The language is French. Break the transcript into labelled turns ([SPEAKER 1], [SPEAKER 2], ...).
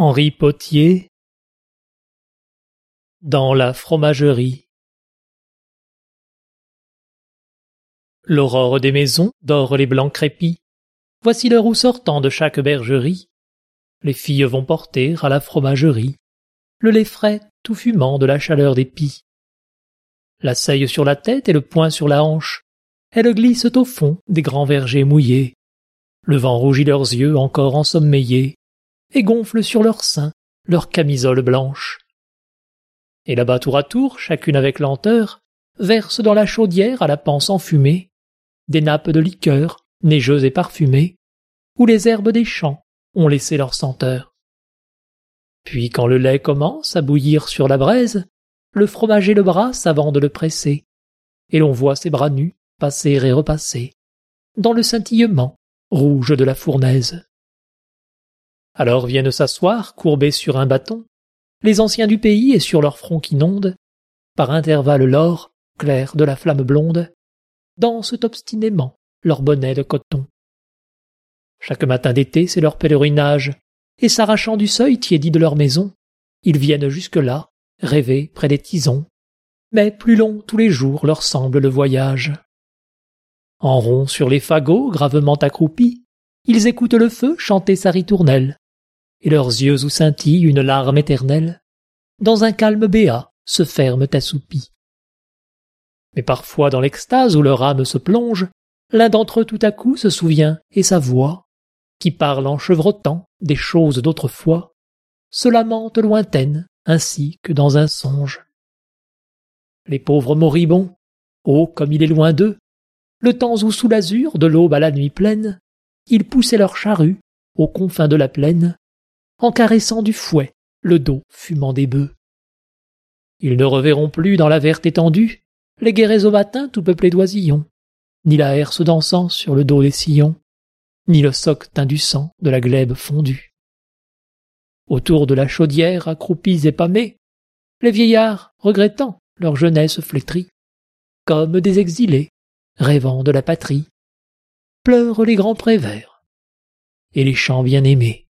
[SPEAKER 1] Henri Potier Dans la fromagerie L'aurore des maisons dore les blancs crépis. Voici l'heure où sortant de chaque bergerie, les filles vont porter à la fromagerie le lait frais tout fumant de la chaleur des pis. La seille sur la tête et le poing sur la hanche, elles glissent au fond des grands vergers mouillés. Le vent rougit leurs yeux encore ensommeillés et gonfle sur leurs seins leurs camisoles blanches. Et là-bas tour à tour, chacune avec lenteur, verse dans la chaudière à la panse enfumée des nappes de liqueur, neigeuses et parfumées, où les herbes des champs ont laissé leur senteur. Puis quand le lait commence à bouillir sur la braise, le fromager le brasse avant de le presser, et l'on voit ses bras nus passer et repasser, dans le scintillement rouge de la fournaise. Alors viennent s'asseoir, courbés sur un bâton, les anciens du pays et sur leur front qu'inonde, par intervalles l'or, clair de la flamme blonde, dansent obstinément leurs bonnets de coton. Chaque matin d'été, c'est leur pèlerinage, et s'arrachant du seuil tiédi de leur maison, ils viennent jusque-là, rêver près des tisons. Mais plus long tous les jours leur semble le voyage. En rond sur les fagots, gravement accroupis, ils écoutent le feu chanter sa ritournelle, et leurs yeux où scintille une larme éternelle, dans un calme béat, se ferment assoupis. Mais parfois dans l'extase où leur âme se plonge, l'un d'entre eux tout à coup se souvient, et sa voix, qui parle en chevrotant des choses d'autrefois, se lamente lointaine ainsi que dans un songe. Les pauvres moribonds, oh comme il est loin d'eux, le temps où sous l'azur de l'aube à la nuit pleine, ils poussaient leurs charrues aux confins de la plaine, en caressant du fouet le dos fumant des bœufs. Ils ne reverront plus dans la verte étendue les guérets au matin tout peuplés d'oisillons, ni la herse dansant sur le dos des sillons, ni le soc teint du sang de la glèbe fondue. Autour de la chaudière, accroupis et pâmés, les vieillards, regrettant leur jeunesse flétrie, comme des exilés, rêvant de la patrie, pleurent les grands prés verts et les champs bien-aimés.